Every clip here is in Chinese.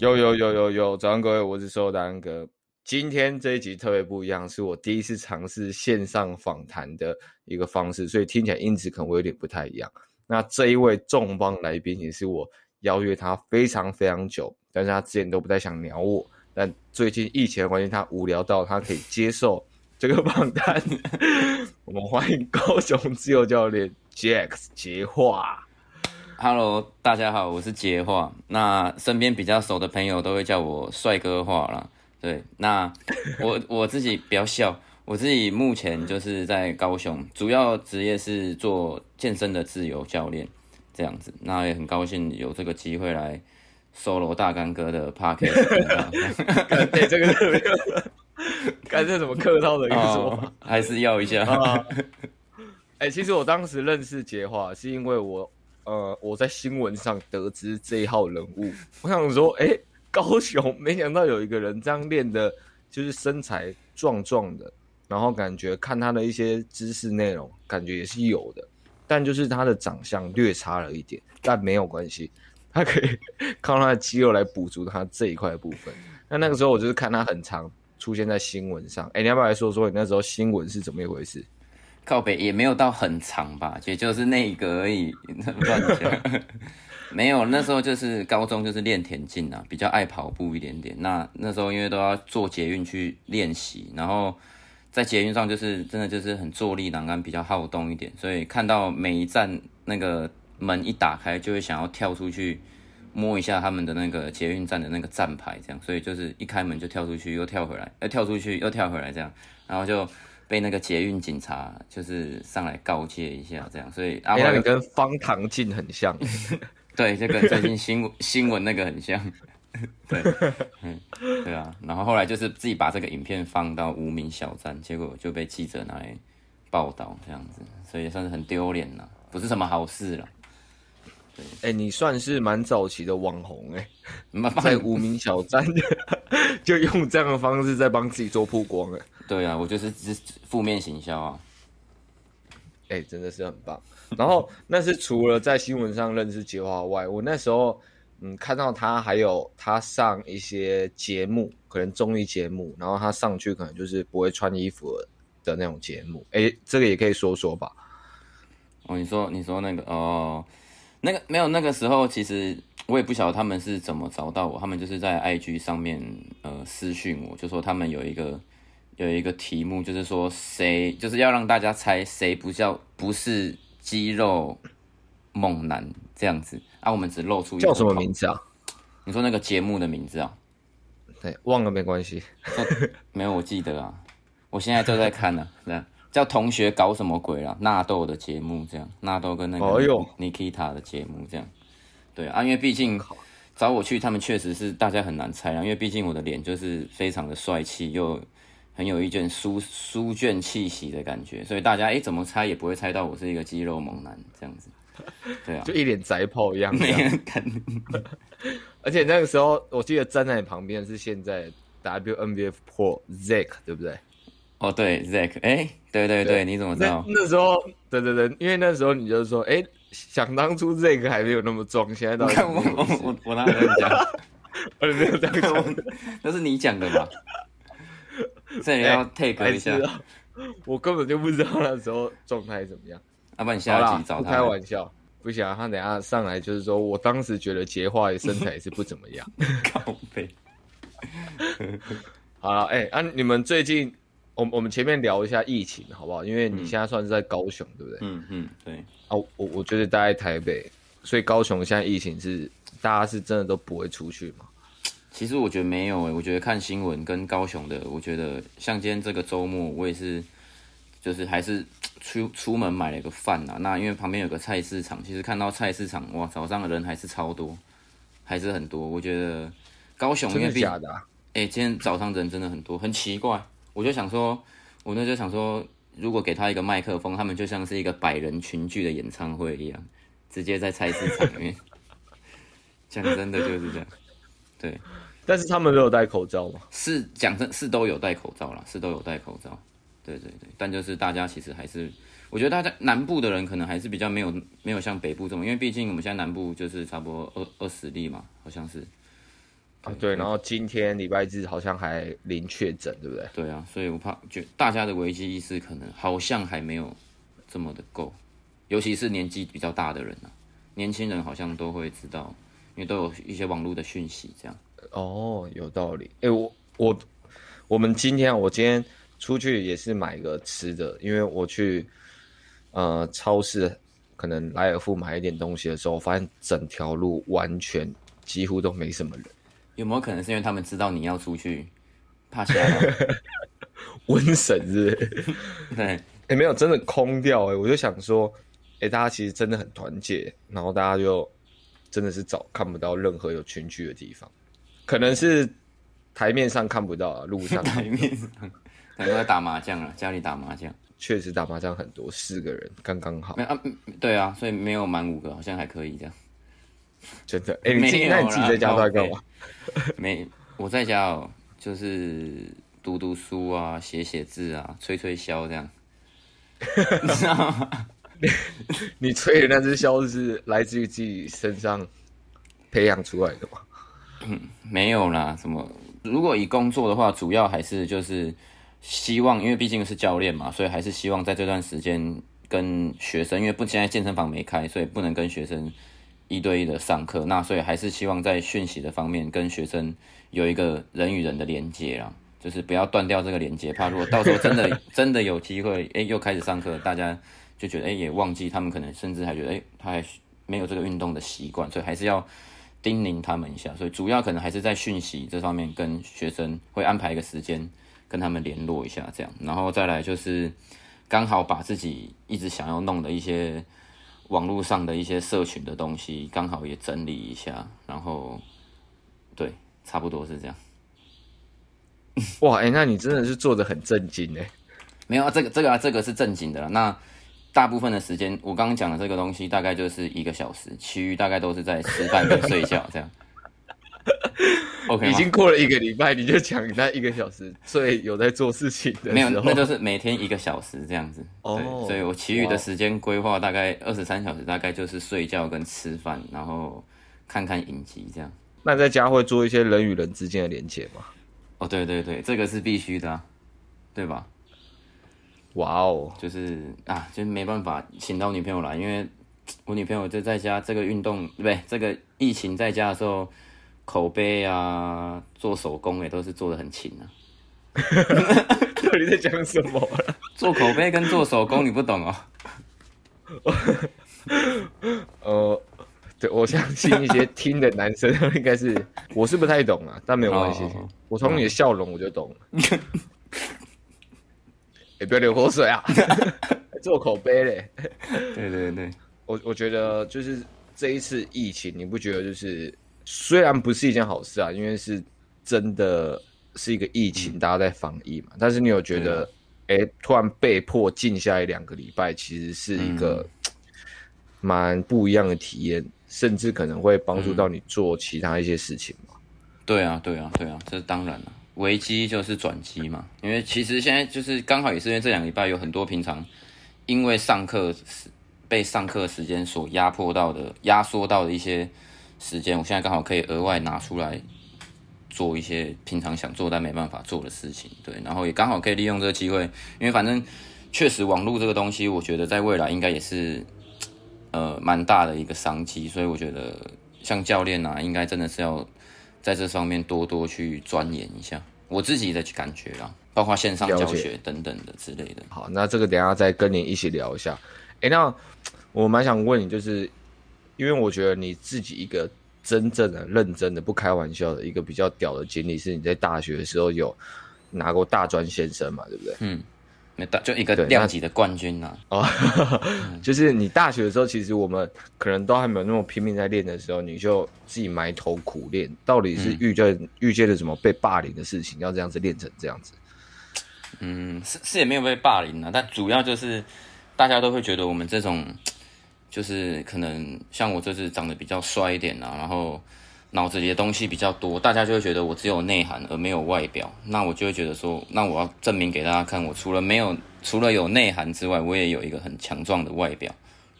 有有有有有，早上各位，我是瘦大安哥。今天这一集特别不一样，是我第一次尝试线上访谈的一个方式，所以听起来音质可能会有点不太一样。那这一位重磅来宾也是我邀约他非常非常久，但是他之前都不太想鸟我，但最近疫情的关系，他无聊到他可以接受这个访谈。我们欢迎高雄自由教练 Jack 杰化。Hello，大家好，我是杰化。那身边比较熟的朋友都会叫我帅哥化啦。对，那我 我自己比较笑，我自己目前就是在高雄，主要职业是做健身的自由教练这样子。那也很高兴有这个机会来 solo 大干哥的 podcast。对，这个特别，干这什么客套的意思？哦，还是要一下。哎、欸，其实我当时认识杰化是因为我。呃，我在新闻上得知这一号人物，我想说，哎、高雄没想到有一个人这样练的，就是身材壮壮的，然后感觉看他的一些知识内容，感觉也是有的，但就是他的长相略差了一点，但没有关系，他可以 靠他的肌肉来补足他这一块部分。那那个时候我就是看他很常出现在新闻上，哎、你要不要来说说你那时候新闻是怎么一回事？靠北也没有到很长吧，也就是那一个而已。乱讲，没有，那时候就是高中就是练田径啊，比较爱跑步一点点。那那时候因为都要坐捷运去练习，然后在捷运上就是真的就是很坐立难安，比较好动一点，所以看到每一站那个门一打开，就会想要跳出去摸一下他们的那个捷运站的那个站牌，这样。所以就是一开门就跳出去，又跳回来，呃，跳出去又跳回来这样，然后就。被那个捷运警察就是上来告诫一下，这样，所以啊，那个跟方唐镜很像，对，就跟最近新闻 新闻那个很像，对，嗯，对啊，然后后来就是自己把这个影片放到无名小站，结果就被记者拿来报道，这样子，所以也算是很丢脸了，不是什么好事了。对，哎、欸，你算是蛮早期的网红哎、欸，在无名小站就用这样的方式在帮自己做曝光哎。对啊，我就是只负面行销啊！哎、欸，真的是很棒。然后 那是除了在新闻上认识杰华外，我那时候嗯看到他还有他上一些节目，可能综艺节目，然后他上去可能就是不会穿衣服的那种节目。哎、欸，这个也可以说说吧。哦，你说你说那个哦，那个没有那个时候，其实我也不晓得他们是怎么找到我，他们就是在 IG 上面呃私讯我，就说他们有一个。有一个题目，就是说谁就是要让大家猜谁不叫不是肌肉猛男这样子啊？我们只露出叫什么名字啊？你说那个节目的名字啊？对，忘了没关系，没有我记得啊。我现在就在看呢、啊，这样叫同学搞什么鬼啊？纳豆的节目这样，纳豆跟那个 Nikita 的节目这样。对啊，因为毕竟找我去，他们确实是大家很难猜啊，因为毕竟我的脸就是非常的帅气又。很有一卷书书卷气息的感觉，所以大家哎、欸、怎么猜也不会猜到我是一个肌肉猛男这样子，对啊，就一脸宅炮一样，没人敢。而且那个时候，我记得站在你旁边是现在 WNBF Pro Zack，对不对？哦，对，Zack，哎、欸，对对对，对，你怎么知道？那，那时候，对对对，因为那时候你就说，哎、欸，想当初 Zack 还没有那么壮，现在到 我我我我哪有这样讲？我没有这样讲，那是你讲的吧？这也要 take 一下、欸，我根本就不知道那时候状态怎么样。要不然你下集找他。开玩笑，不行，他等下上来就是说，我当时觉得杰化的身材也是不怎么样。靠背。好了，哎、欸，啊，你们最近，我我们前面聊一下疫情好不好？因为你现在算是在高雄，对不对？嗯嗯，对。啊，我我觉得待在台北，所以高雄现在疫情是大家是真的都不会出去吗？其实我觉得没有诶、欸，我觉得看新闻跟高雄的，我觉得像今天这个周末，我也是，就是还是 出出门买了一个饭呐。那因为旁边有个菜市场，其实看到菜市场哇，早上的人还是超多，还是很多。我觉得高雄因为假的？哎、欸，今天早上人真的很多，很奇怪。我就想说，我那就想说，如果给他一个麦克风，他们就像是一个百人群聚的演唱会一样，直接在菜市场里面。讲真的就是这样，对。但是他们都有戴口罩吗？是讲真，是都有戴口罩啦，是都有戴口罩。对对对，但就是大家其实还是，我觉得大家南部的人可能还是比较没有没有像北部这么，因为毕竟我们现在南部就是差不多二二十例嘛，好像是。啊对，然后今天礼拜日好像还零确诊，对不对？对啊，所以我怕就大家的危机意识可能好像还没有这么的够，尤其是年纪比较大的人啊，年轻人好像都会知道，因为都有一些网络的讯息这样。哦，有道理。哎，我我我们今天我今天出去也是买个吃的，因为我去呃超市，可能莱尔富买一点东西的时候，我发现整条路完全几乎都没什么人。有没有可能是因为他们知道你要出去，怕吓到瘟神是？对，哎，没有，真的空掉哎，我就想说，哎，大家其实真的很团结，然后大家就真的是找看不到任何有群聚的地方。可能是台面上看不到啊，路上 台面上可能在打麻将啊，家里打麻将，确实打麻将很多，四个人刚刚好。没啊，对啊，所以没有满五个，好像还可以这样。真的？哎、欸，你那你自己在家在干嘛？没，我在家哦，就是读读书啊，写写字啊，吹吹箫这样。你知道吗？你吹的那只箫是来自于自己身上培养出来的吗？没有啦，什么？如果以工作的话，主要还是就是希望，因为毕竟是教练嘛，所以还是希望在这段时间跟学生，因为不现在健身房没开，所以不能跟学生一对一的上课。那所以还是希望在讯息的方面跟学生有一个人与人的连接啦，就是不要断掉这个连接，怕如果到时候真的真的有机会，哎，又开始上课，大家就觉得哎也忘记他们可能甚至还觉得哎他还没有这个运动的习惯，所以还是要。叮咛他们一下，所以主要可能还是在讯息这方面跟学生会安排一个时间跟他们联络一下，这样，然后再来就是刚好把自己一直想要弄的一些网络上的一些社群的东西刚好也整理一下，然后对，差不多是这样。哇，哎、欸，那你真的是做得很正经哎。没有啊，这个这个啊，这个是正经的啦。那。大部分的时间，我刚刚讲的这个东西大概就是一个小时，其余大概都是在吃饭跟睡觉这样。OK，已经过了一个礼拜，你就讲你那一个小时最有在做事情的？没有，那就是每天一个小时这样子。哦，对，所以我其余的时间规划大概二十三小时，大概就是睡觉跟吃饭，然后看看影集这样。那在家会做一些人与人之间的连接吗？哦，对对对，这个是必须的啊，对吧？哇哦，就是啊，就没办法请到女朋友来，因为我女朋友就在家这个运动，对不对？这个疫情在家的时候，口碑啊，做手工也都是做的很勤啊。到底在讲什么？做口碑跟做手工你不懂哦。呃，对，我相信一些听的男生应该是，我是不太懂啊，但没有关系，哦、我从你的笑容我就懂了。也、欸、不要流口水啊！做口碑嘞。对对对，我我觉得就是这一次疫情，你不觉得就是虽然不是一件好事啊，因为是真的是一个疫情，嗯、大家在防疫嘛。但是你有觉得，哎、突然被迫静下来两个礼拜，其实是一个 蛮不一样的体验，甚至可能会帮助到你做其他一些事情嘛。对啊，对啊，对啊，这是当然了。危机就是转机嘛，因为其实现在就是刚好也是因为这两个礼拜有很多平常因为上课被上课时间所压迫到的、压缩到的一些时间，我现在刚好可以额外拿出来做一些平常想做但没办法做的事情。对，然后也刚好可以利用这个机会，因为反正确实网络这个东西，我觉得在未来应该也是呃蛮大的一个商机，所以我觉得像教练啊，应该真的是要在这方面多多去钻研一下。我自己的感觉啊，包括线上教学等等的之类的。好，那这个等一下再跟你一起聊一下。哎、欸，那我蛮想问你，就是因为我觉得你自己一个真正的、认真的、不开玩笑的一个比较屌的经历，是你在大学的时候有拿过大专先生嘛，对不对？嗯，没大就一个量级的冠军啊。哦，就是你大学的时候，其实我们可能都还没有那么拼命在练的时候，你就自己埋头苦练。到底是遇见、嗯、遇见了什么被霸凌的事情，要这样子练成这样子？嗯，是是也没有被霸凌啊，但主要就是大家都会觉得我们这种，就是可能像我这次长得比较帅一点啊，然后。脑子里的东西比较多，大家就会觉得我只有内涵而没有外表。那我就会觉得说，那我要证明给大家看，我除了没有，除了有内涵之外，我也有一个很强壮的外表，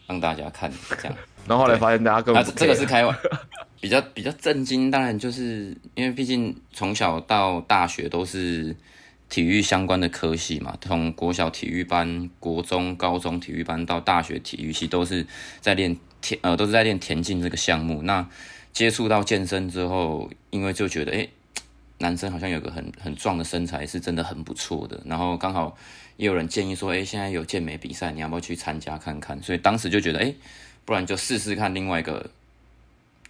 让大家看这样。然后后来发现大家更啊，这个是开玩笑，比较比较震惊。当然就是因为毕竟从小到大学都是体育相关的科系嘛，从国小体育班、国中、高中体育班到大学体育系，都是在练田呃，都是在练田径这个项目。那接触到健身之后，因为就觉得，哎、男生好像有个很很壮的身材，是真的很不错的。然后刚好也有人建议说，哎、现在有健美比赛，你要不要去参加看看？所以当时就觉得，哎、不然就试试看另外一个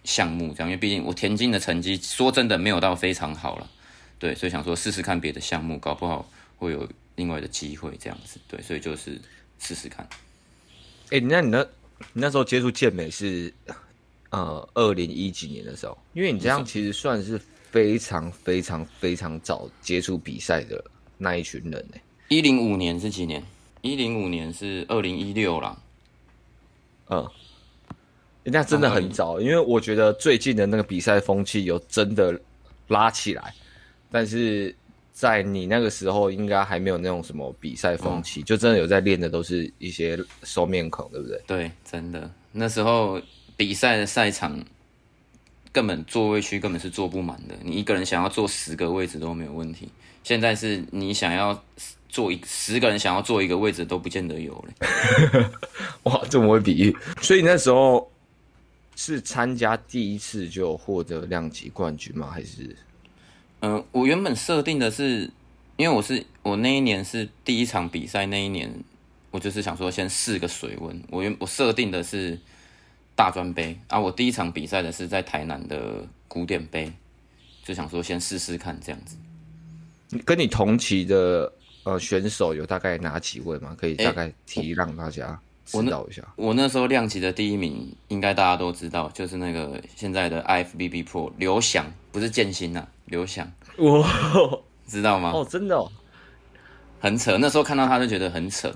项目，这样。因为毕竟我田径的成绩说真的没有到非常好了，对，所以想说试试看别的项目，搞不好会有另外的机会这样子。对，所以就是试试看。哎、那你那，你那时候接触健美是？呃，二零一几年的时候，因为你这样其实算是非常非常非常早接触比赛的那一群人呢。一零五年是几年？一零五年是二零一六啦。嗯，那真的很早，因为我觉得最近的那个比赛风气有真的拉起来，但是在你那个时候应该还没有那种什么比赛风气，嗯，就真的有在练的都是一些熟面孔，对不对？对，真的那时候。比赛的赛场根本座位区根本是坐不满的，你一个人想要坐十个位置都没有问题。现在是你想要坐一十个人想要坐一个位置都不见得有了。哇，这么会比喻？所以那时候是参加第一次就获得量级冠军吗？还是？嗯、呃，我原本设定的是，因为我是我那一年是第一场比赛，那一年我就是想说先试个水温。我原我设定的是。大专杯啊！我第一场比赛的是在台南的古典杯，就想说先试试看这样子。跟你同期的呃选手有大概哪几位吗？可以大概提让大家知道一下。欸、我，我那时候量级的第一名，应该大家都知道，就是那个现在的 IFBB Pro 刘翔，不是建新呐，刘翔。哇，知道吗？哦，真的哦，很扯。那时候看到他就觉得很扯。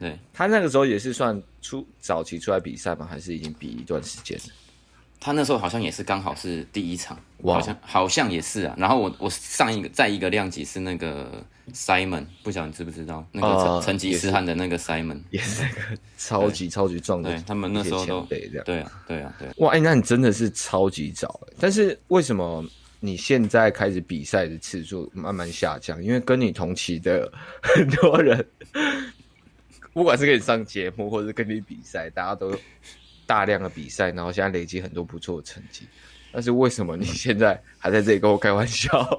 对，他那个时候也是算出早期出来比赛吗？还是已经比一段时间了？他那时候好像也是刚好是第一场，好像好像也是啊。然后我我上一个再一个量级是那个 Simon，不晓得你知不知道那个成成吉思汗的那个 Simon，也是那个超级超级壮的。对，他们那时候都对啊对啊对啊。哇，哎，那你真的是超级早。但是为什么你现在开始比赛的次数慢慢下降？因为跟你同期的很多人。不管是跟你上节目，或者是跟你比赛，大家都大量的比赛，然后现在累积很多不错的成绩。但是为什么你现在还在这里跟我开玩笑？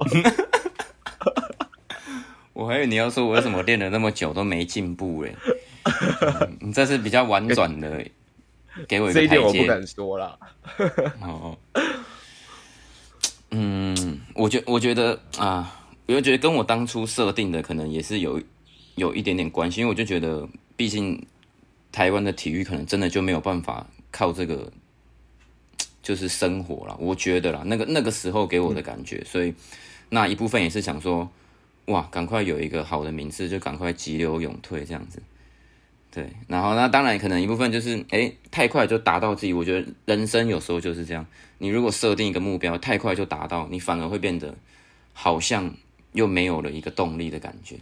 我还以为你要说我为什么练了那么久都没进步嘞、嗯？你这是比较婉转的，给我一个台阶。这一点我不敢说啦。哦，嗯，我觉我觉得啊，我就觉得跟我当初设定的可能也是有有一点点关系，因为我就觉得。毕竟，台湾的体育可能真的就没有办法靠这个，就是生活了。我觉得啦，那个那个时候给我的感觉，所以那一部分也是想说，哇，赶快有一个好的名次，就赶快急流勇退这样子。对，然后那当然可能一部分就是，哎、欸，太快就达到自己。我觉得人生有时候就是这样，你如果设定一个目标，太快就达到，你反而会变得好像又没有了一个动力的感觉。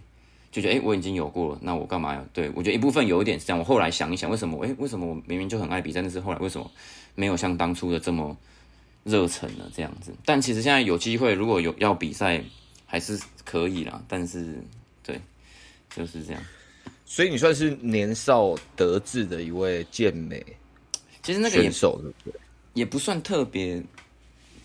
就觉得哎、欸，我已经有过了，那我干嘛要？对，我觉得一部分有一点是这样。我后来想一想，为什么？哎、欸，为什么我明明就很爱比赛，但是后来为什么没有像当初的这么热忱呢？这样子。但其实现在有机会，如果有要比赛，还是可以啦。但是，对，就是这样。所以你算是年少得志的一位健美，其实那个选手对不对？也不算特别。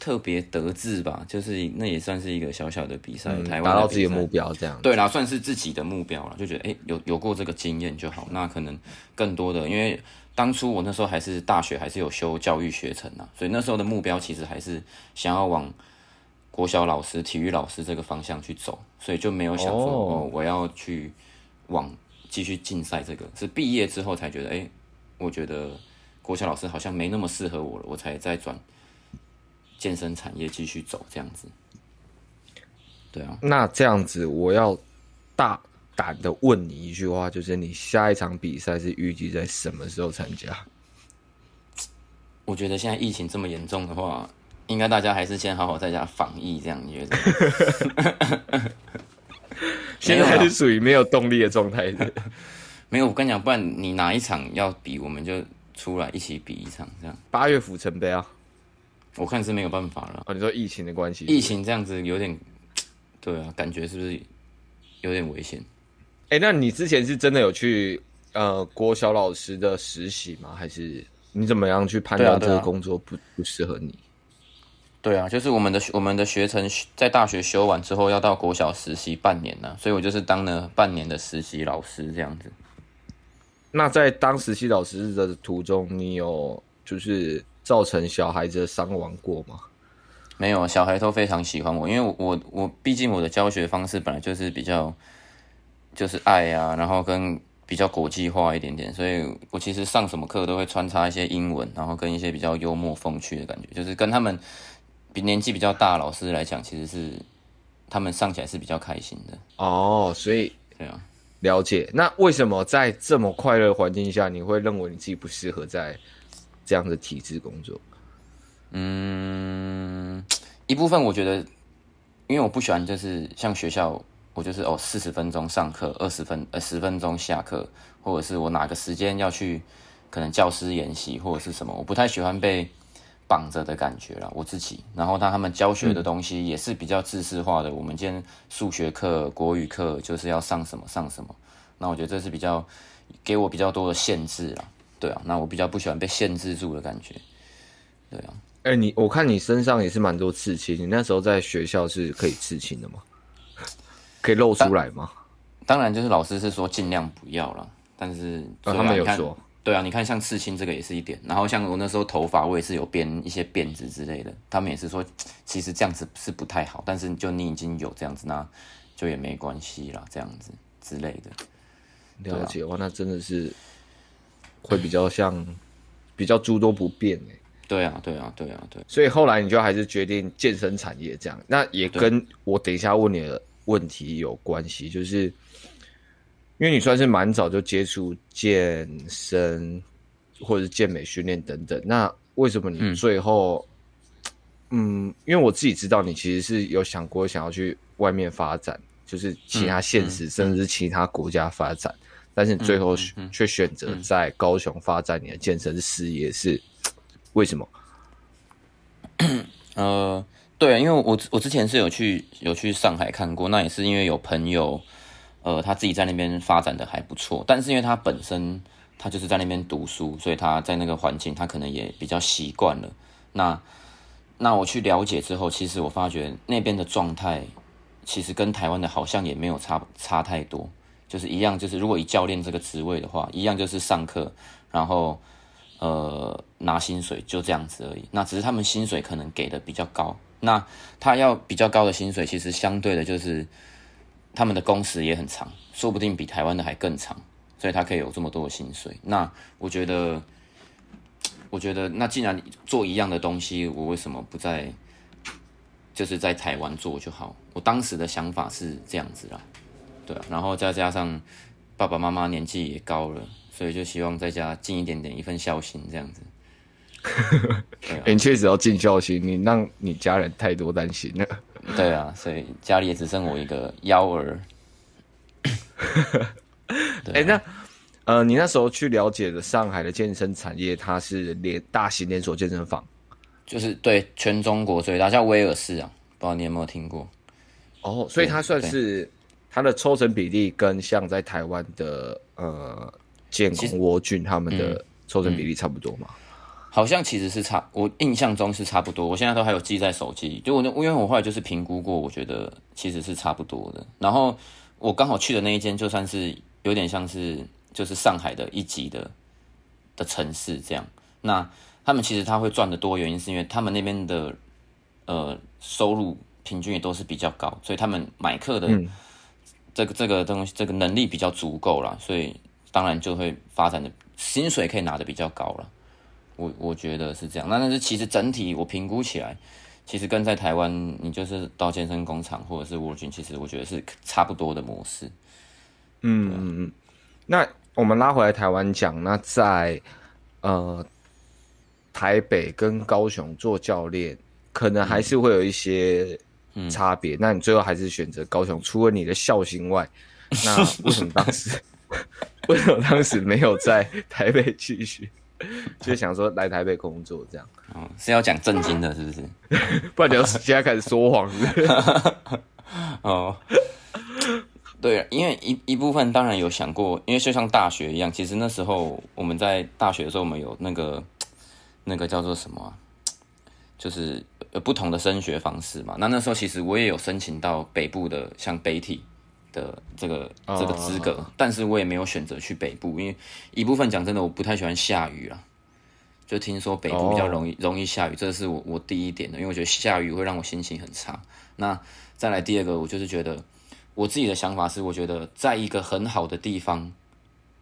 特别得志吧，就是那也算是一个小小的比赛，嗯、台湾达到自己的目标这样。对啦，算是自己的目标了，就觉得哎、欸，有有过这个经验就好。那可能更多的，因为当初我那时候还是大学，还是有修教育学程啊，所以那时候的目标其实还是想要往国小老师、体育老师这个方向去走，所以就没有想说哦，哦，我要去往继续竞赛这个。是毕业之后才觉得，哎，我觉得国小老师好像没那么适合我了，我才再转健身产业继续走这样子。对啊，那这样子我要大胆的问你一句话，就是你下一场比赛是预计在什么时候参加？我觉得现在疫情这么严重的话，应该大家还是先好好在家防疫，这样你觉得？现在还是属于没有动力的状态的。没有，我跟你讲，不然你哪一场要比，我们就出来一起比一场，这样。八月府城杯啊，我看是没有办法了。哦，你说疫情的关系？疫情这样子有点，对啊，感觉是不是有点危险？哎、欸，那你之前是真的有去呃国小老师的实习吗？还是？你怎么样去判断这个工作不不适合你？对啊，就是我们的我们的学程在大学修完之后要到国小实习半年呢，所以我就是当了半年的实习老师这样子。那在当实习老师的途中，你有就是造成小孩子的伤亡过吗？没有，小孩都非常喜欢我，因为我我我毕竟我的教学方式本来就是比较就是爱啊，然后跟。比较国际化一点点，所以我其实上什么课都会穿插一些英文，然后跟一些比较幽默风趣的感觉，就是跟他们比年纪比较大的老师来讲，其实是他们上起来是比较开心的。哦，所以对啊，了解。那为什么在这么快乐环境下，你会认为你自己不适合在这样的体制工作？嗯，一部分我觉得，因为我不喜欢就是像学校。我就是哦，四十分钟上课，二十分呃十分钟下课，或者是我哪个时间要去，可能教师研习或者是什么，我不太喜欢被绑着的感觉了，我自己。然后他他们教学的东西也是比较知识化的，嗯、我们今天数学课、国语课就是要上什么上什么，那我觉得这是比较给我比较多的限制啦，对啊，那我比较不喜欢被限制住的感觉，对啊。哎、欸，你我看你身上也是蛮多刺青，你那时候在学校是可以刺青的吗？可以露出来吗？当然，就是老师是说尽量不要了，但是、啊、他们有说，对啊，你看像刺青这个也是一点，然后像我那时候头发我也是有编一些辫子之类的，他们也是说其实这样子是不太好，但是就你已经有这样子，那就也没关系啦，这样子之类的。了解哇，那真的是会比较像比较诸多不便哎。对啊，对啊，对啊，对。所以后来你就还是决定健身产业这样，那也跟我等一下问你的。问题有关系，就是因为你算是蛮早就接触健身或者是健美训练等等，那为什么你最后嗯，嗯，因为我自己知道你其实是有想过想要去外面发展，就是其他现实、嗯嗯、甚至是其他国家发展，嗯、但是你最后却选择在高雄发展你的健身事业，是为什么？呃。对啊，因为我我之前是有去有去上海看过，那也是因为有朋友，呃，他自己在那边发展的还不错，但是因为他本身他就是在那边读书，所以他在那个环境他可能也比较习惯了。那那我去了解之后，其实我发觉那边的状态其实跟台湾的好像也没有差差太多，就是一样，就是如果以教练这个职位的话，一样就是上课，然后呃拿薪水就这样子而已。那只是他们薪水可能给的比较高。那他要比较高的薪水，其实相对的就是他们的工时也很长，说不定比台湾的还更长，所以他可以有这么多的薪水。那我觉得，我觉得那既然做一样的东西，我为什么不在就是在台湾做就好？我当时的想法是这样子啦，对啊，然后再加上爸爸妈妈年纪也高了，所以就希望在家尽一点点一份孝心这样子。欸、你确实要尽孝心，你让你家人太多担心了。对啊，所以家里也只剩我一个幺儿。哎、欸，那呃，你那时候去了解的上海的健身产业，它是连大型连锁健身房，就是对全中国最大，叫威尔士啊，不知道你有没有听过？哦，所以它算是它的抽成比例跟像在台湾的呃建工、沃俊他们的抽成比例差不多嘛？好像其实是差，我印象中是差不多。我现在都还有记在手机，就我那，因为我后来就是评估过，我觉得其实是差不多的。然后我刚好去的那一间，就算是有点像是就是上海的一级的的城市这样。那他们其实他会赚得多，原因是因为他们那边的呃收入平均也都是比较高，所以他们买课的这个、嗯、这个东西，这个能力比较足够了，所以当然就会发展的薪水可以拿的比较高了。我我觉得是这样。那但是其实整体我评估起来，其实跟在台湾你就是到健身工厂或者是 World Gym，其实我觉得是差不多的模式。嗯嗯嗯。那我们拉回来台湾讲，那在呃台北跟高雄做教练，可能还是会有一些差别。嗯、那你最后还是选择高雄，除了你的孝心外，那为什么当时 为什么当时没有在台北继续？就想说来台北工作这样。哦，是要讲正经的，是不是？不然你要现在开始说谎，是不是？哦。对，因为一一部分当然有想过，因为就像大学一样，其实那时候我们在大学的时候，我们有那个那个叫做什么啊，就是有不同的升学方式嘛。那那时候其实我也有申请到北部的，像北体的这个这个资格，哦，但是我也没有选择去北部，因为一部分讲真的，我不太喜欢下雨啦。就听说北部比较容易，哦，容易下雨，这是我我第一点的，因为我觉得下雨会让我心情很差。那再来第二个，我就是觉得。我自己的想法是，我觉得在一个很好的地方，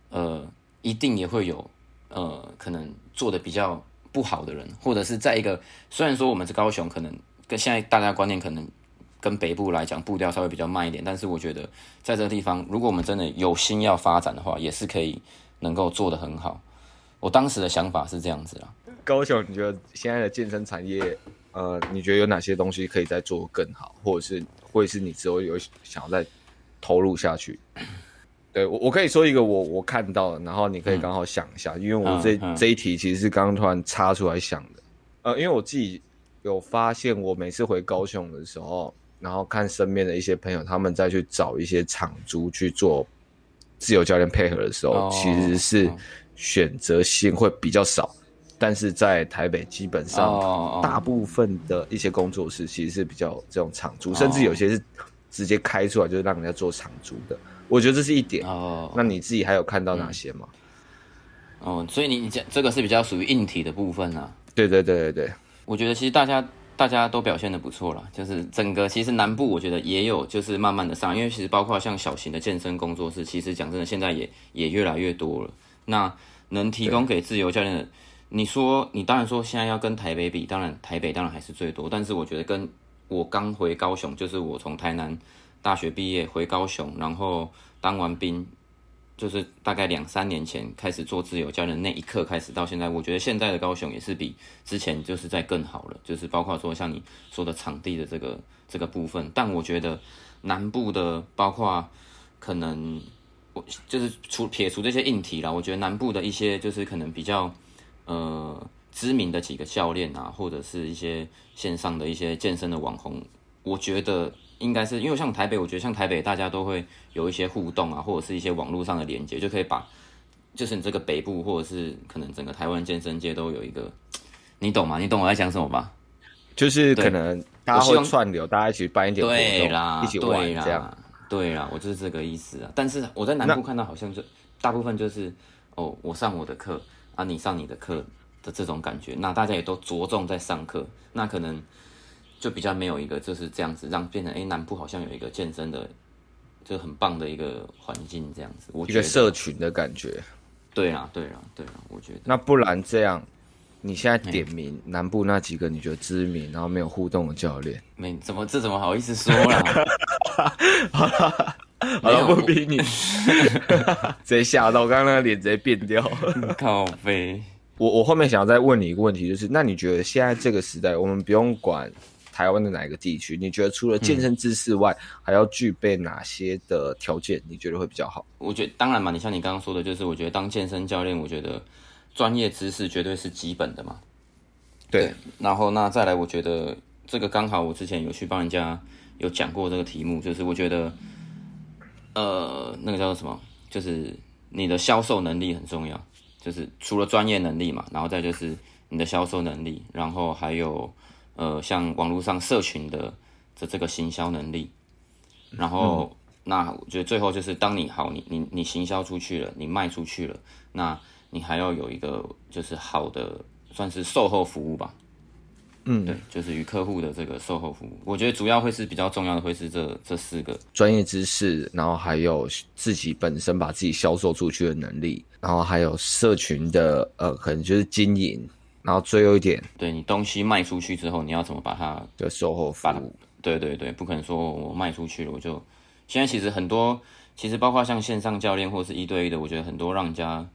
呃，一定也会有呃，可能做的比较不好的人，或者是在一个虽然说我们是高雄，可能跟现在大家观念可能跟北部来讲步调稍微比较慢一点，但是我觉得在这个地方，如果我们真的有心要发展的话，也是可以能够做得很好。我当时的想法是这样子啦。高雄，你觉得现在的健身产业，呃，你觉得有哪些东西可以再做更好，或者是？会是你之后有想要再投入下去？对，我，我可以说一个我我看到的，然后你可以刚好想一下，嗯、因为我这、嗯、这一题其实是刚刚突然插出来想的。呃，因为我自己有发现，我每次回高雄的时候，然后看身边的一些朋友，他们再去找一些场租去做自由教练配合的时候，哦、其实是选择性会比较少。但是在台北，基本上大部分的一些工作室其实是比较这种场租，甚至有些是直接开出来就是让人家做场租的。我觉得这是一点。哦，那你自己还有看到哪些吗？哦，所以你你讲这个是比较属于硬体的部分啊。对对对对对，我觉得其实大家大家都表现的不错了，就是整个其实南部我觉得也有就是慢慢的上，因为其实包括像小型的健身工作室，其实讲真的现在也也越来越多了。那能提供给自由教练的。你说，你当然说现在要跟台北比，当然台北当然还是最多。但是我觉得跟我刚回高雄，就是我从台南大学毕业回高雄，然后当完兵，就是大概两三年前开始做自由教练那一刻开始到现在，我觉得现在的高雄也是比之前就是在更好了，就是包括说像你说的场地的这个这个部分。但我觉得南部的包括可能我就是除撇除这些硬体啦，我觉得南部的一些就是可能比较。呃，知名的几个教练啊，或者是一些线上的一些健身的网红，我觉得应该是因为像台北，我觉得像台北大家都会有一些互动啊，或者是一些网络上的连接，就可以把就是你这个北部或者是可能整个台湾健身界都有一个，你懂吗？你懂我在讲什么吧？就是可能大家会串流，大家一起办一点活动，一起玩这样，对啦，我就是这个意思啊。但是我在南部看到好像就大部分就是哦，我上我的课。啊，你上你的课的这种感觉，那大家也都着重在上课，那可能就比较没有一个就是这样子，让变成哎、欸，南部好像有一个健身的，就很棒的一个环境这样子，我觉得一个社群的感觉。对啊，对啊，对啊，我觉得。那不然这样，你现在点名南部那几个你觉得知名然后没有互动的教练，没怎么这怎么好意思说啦？好了。好了，不逼你，直接吓到，我刚刚那个脸直接变掉。靠北，我我后面想要再问你一个问题，就是那你觉得现在这个时代，我们不用管台湾的哪一个地区，你觉得除了健身知识外，嗯、还要具备哪些的条件？你觉得会比较好？我觉得当然嘛，你像你刚刚说的，就是我觉得当健身教练，我觉得专业知识绝对是基本的嘛。对，对，然后那再来，我觉得这个刚好我之前有去帮人家有讲过这个题目，就是我觉得。呃，那个叫做什么？就是你的销售能力很重要，就是除了专业能力嘛，然后再就是你的销售能力，然后还有呃，像网络上社群的这这个行销能力，然后、嗯、那我觉得最后就是当你好，你你你行销出去了，你卖出去了，那你还要有一个就是好的算是售后服务吧。嗯，对，就是与客户的这个售后服务，我觉得主要会是比较重要的，会是这这四个。专业知识，然后还有自己本身把自己销售出去的能力，然后还有社群的呃，可能就是经营，然后最后一点，对你东西卖出去之后，你要怎么把它的售后服务？对对对，不可能说我卖出去了，我就现在其实很多，其实包括像线上教练或是一对一的，我觉得很多让人家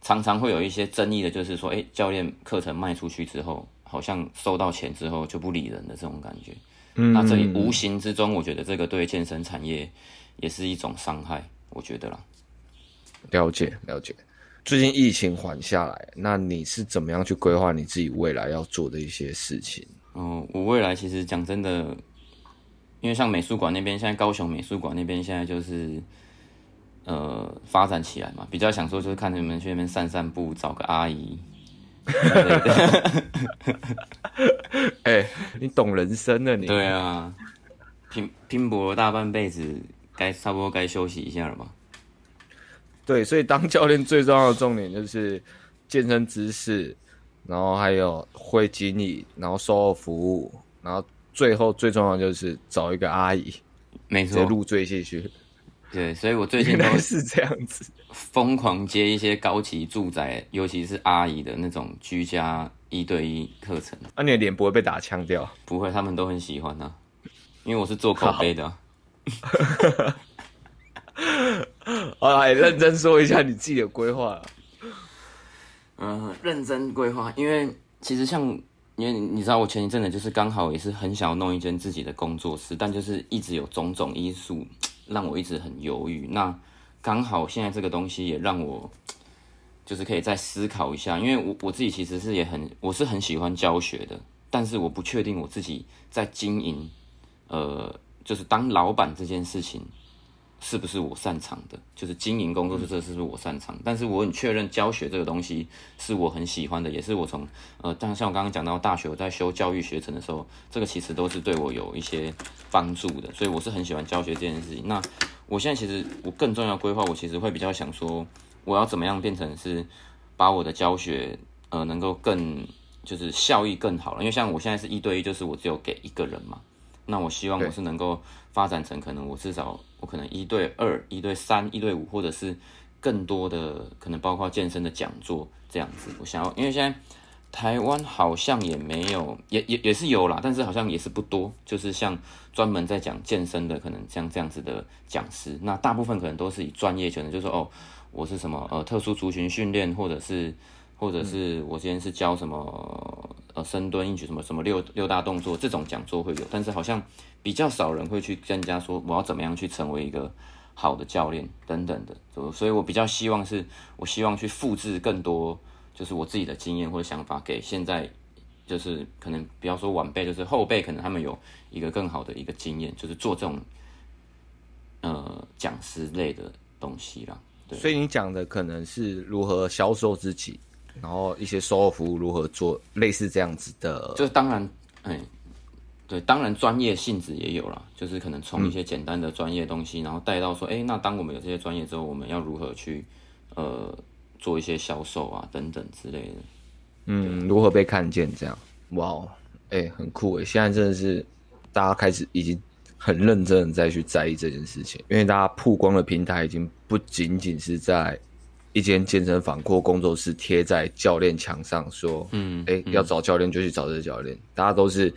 常常会有一些争议的，就是说，哎，教练课程卖出去之后。好像收到钱之后就不理人的这种感觉，嗯，那这里无形之中，我觉得这个对健身产业也是一种伤害，我觉得啦。了解了解，最近疫情缓下来，那你是怎么样去规划你自己未来要做的一些事情？哦，我未来其实讲真的，因为像美术馆那边，现在高雄美术馆那边现在就是呃发展起来嘛，比较想说就是看你们去那边散散步，找个阿姨。哎、欸，你懂人生了你？对啊，拼拼搏了大半辈子，该差不多该休息一下了吧？对，所以当教练最重要的重点就是健身知识，然后还有会经理，然后售后服务，然后最后最重要的就是找一个阿姨，没错，入赘进去。对，所以我最 近都是这样子，疯狂接一些高级住宅，尤其是阿姨的那种居家一对一课程。那、啊、你的脸不会被打枪掉？不会，他们都很喜欢呢、啊，因为我是做口碑的、啊。好，来认真说一下你自己的规划。嗯、认真规划，因为其实像，因为你知道，我前一阵子就是刚好也是很想要弄一间自己的工作室，但就是一直有种种因素。让我一直很犹豫。那刚好现在这个东西也让我，就是可以再思考一下。因为我我自己其实是也很，我是很喜欢教学的，但是我不确定我自己在经营，呃，就是当老板这件事情。是不是我擅长的？就是经营工作室，这是不是我擅长？但是我很确认教学这个东西是我很喜欢的，也是我从呃，但像我刚刚讲到大学我在修教育学程的时候，这个其实都是对我有一些帮助的，所以我是很喜欢教学这件事情。那我现在其实我更重要规划，我其实会比较想说，我要怎么样变成是把我的教学呃能够更就是效益更好了，因为像我现在是一对一，就是我只有给一个人嘛。那我希望我是能够发展成可能我至少我可能一对二、一对三、一对五，或者是更多的可能包括健身的讲座这样子。我想要，因为现在台湾好像也没有，也也也是有啦，但是好像也是不多。就是像专门在讲健身的，可能像这样子的讲师，那大部分可能都是以专业，可能就是说哦，我是什么呃特殊族群训练，或者是或者是我今天是教什么。深蹲、硬举什么什么六六大动作，这种讲座会有，但是好像比较少人会去跟人家说我要怎么样去成为一个好的教练等等的，所以我比较希望是，我希望去复制更多，就是我自己的经验或者想法给现在，就是可能不要说晚辈，就是后辈，可能他们有一个更好的一个经验，就是做这种呃讲师类的东西啦。所以你讲的可能是如何销售自己。然后一些售后服务如何做，类似这样子的，就是当然，哎，对，当然专业性质也有啦，就是可能从一些简单的专业东西，嗯、然后带到说，哎，那当我们有这些专业之后，我们要如何去呃做一些销售啊等等之类的，嗯，如何被看见这样，哇，哎，很酷哎，现在真的是大家开始已经很认真的再去在意这件事情，因为大家曝光的平台已经不仅仅是在。一间健身房或工作室贴在教练墙上，说：“嗯，哎、欸，要找教练就去找这个教练。嗯”大家都是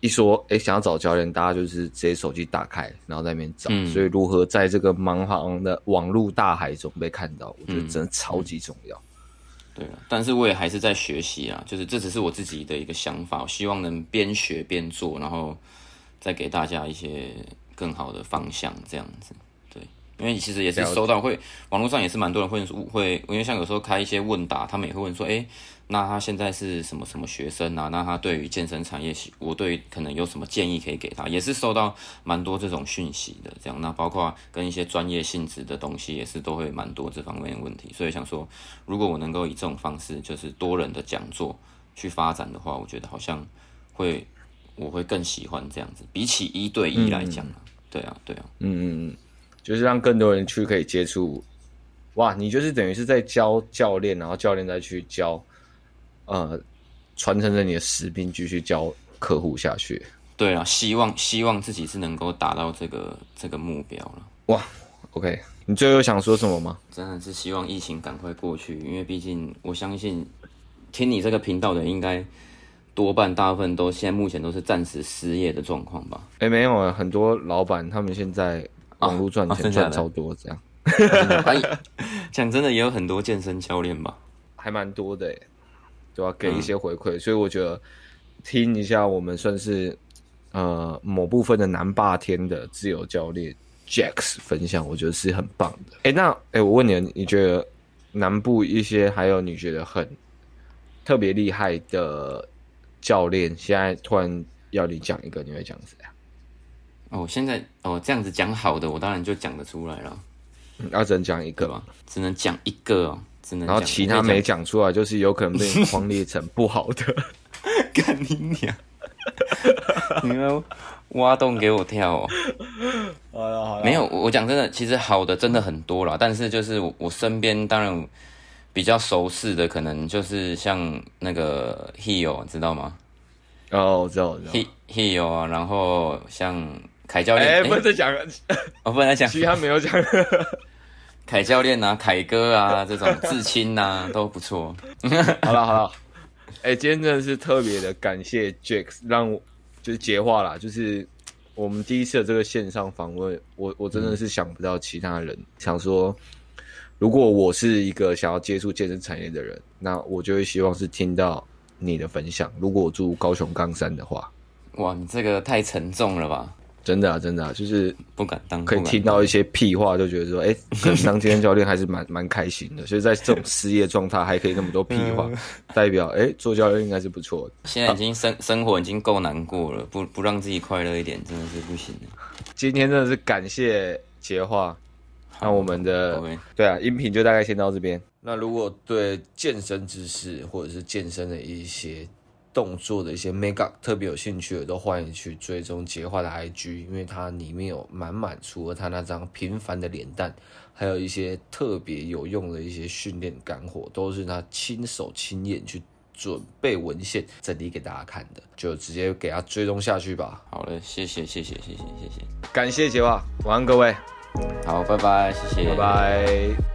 一说：“哎、欸，想要找教练，大家就是直接手机打开，然后在那边找。嗯”所以，如何在这个茫茫的网络大海中被看到，我觉得真的超级重要。嗯、对，但是我也还是在学习啊，就是这只是我自己的一个想法，我希望能边学边做，然后再给大家一些更好的方向，这样子。因为其实也是收到会，网络上也是蛮多人会会，因为像有时候开一些问答，他们也会问说，哎，那他现在是什么什么学生啊？那他对于健身产业，我对可能有什么建议可以给他？也是收到蛮多这种讯息的，这样。那包括跟一些专业性质的东西，也是都会蛮多这方面的问题。所以想说，如果我能够以这种方式，就是多人的讲座去发展的话，我觉得好像会，我会更喜欢这样子，比起一对一来讲，嗯、对啊，对啊，嗯嗯嗯。就是让更多人去可以接触，哇！你就是等于是在教教练，然后教练再去教，呃，传承着你的使命，继续教客户下去。对啊，希望希望自己是能够达到这个这个目标了。哇，OK，你最后想说什么吗？真的是希望疫情赶快过去，因为毕竟我相信听你这个频道的人应该多半大部分都现在目前都是暂时失业的状况吧？哎、欸，没有啊，很多老板他们现在网络赚钱赚超多，这样。哎，讲真的，也有很多健身教练吧，还蛮多的，就要给一些回馈，嗯、所以我觉得听一下我们算是。呃，某部分的南霸天的自由教练 Jax 分享，我觉得是很棒的。哎、欸，那哎、欸，我问你，你觉得南部一些还有你觉得很特别厉害的教练，现在突然要你讲一个，你会讲谁啊？哦，现在哦这样子讲好的，我当然就讲得出来了。要只能讲一个吗？只能讲一个哦，只能。然后其他没讲出来，就是有可能被你框列成不好的。干你娘！你们挖洞给我跳哦！好了好了，没有，我讲真的，其实好的真的很多啦。但是就是我身边当然比较熟识的，可能就是像那个 Hero，知道吗？哦，我知道，我知道。He Heo 啊，然后像凯教练，哎，不能再讲了，我不能再讲，其他没有讲。凯教练啊，凯哥啊，这种至亲啊 都不错。好了好了。哎、欸，今天真的是特别的感谢 Jax，让我就是结话啦，就是我们第一次的这个线上访问，我我真的是想不到其他人、嗯、想说，如果我是一个想要接触健身产业的人，那我就会希望是听到你的分享。如果我住高雄冈山的话，哇，你这个太沉重了吧？真的啊，真的啊，就是不敢当，可以听到一些屁话，就觉得说，哎、欸，可能当健身教练还是蛮蛮开心的。所以在这种失业状态，还可以那么多屁话，代表哎、欸，做教练应该是不错的。现在已经生生活已经够难过了，不不让自己快乐一点，真的是不行。今天真的是感谢杰化，那我们的对啊，音频就大概先到这边。那如果对健身知识或者是健身的一些。动作的一些 make up 特别有兴趣的，都欢迎去追踪杰化的 IG，因为它里面有满满，除了他那张平凡的脸蛋，还有一些特别有用的一些训练干货，都是他亲手亲眼去准备文献整理给大家看的，就直接给他追踪下去吧。好嘞，谢谢谢谢谢谢谢谢，感谢杰化，晚安各位，好，拜拜，谢谢，拜拜。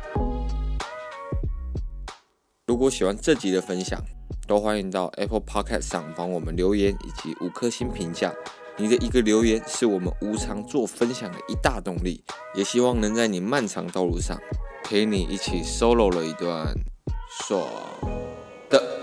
如果喜欢这集的分享，都欢迎到 Apple Podcast 上帮我们留言以及五颗星评价，你的一个留言是我们无偿做分享的一大动力，也希望能在你漫长道路上陪你一起 solo 了一段爽的。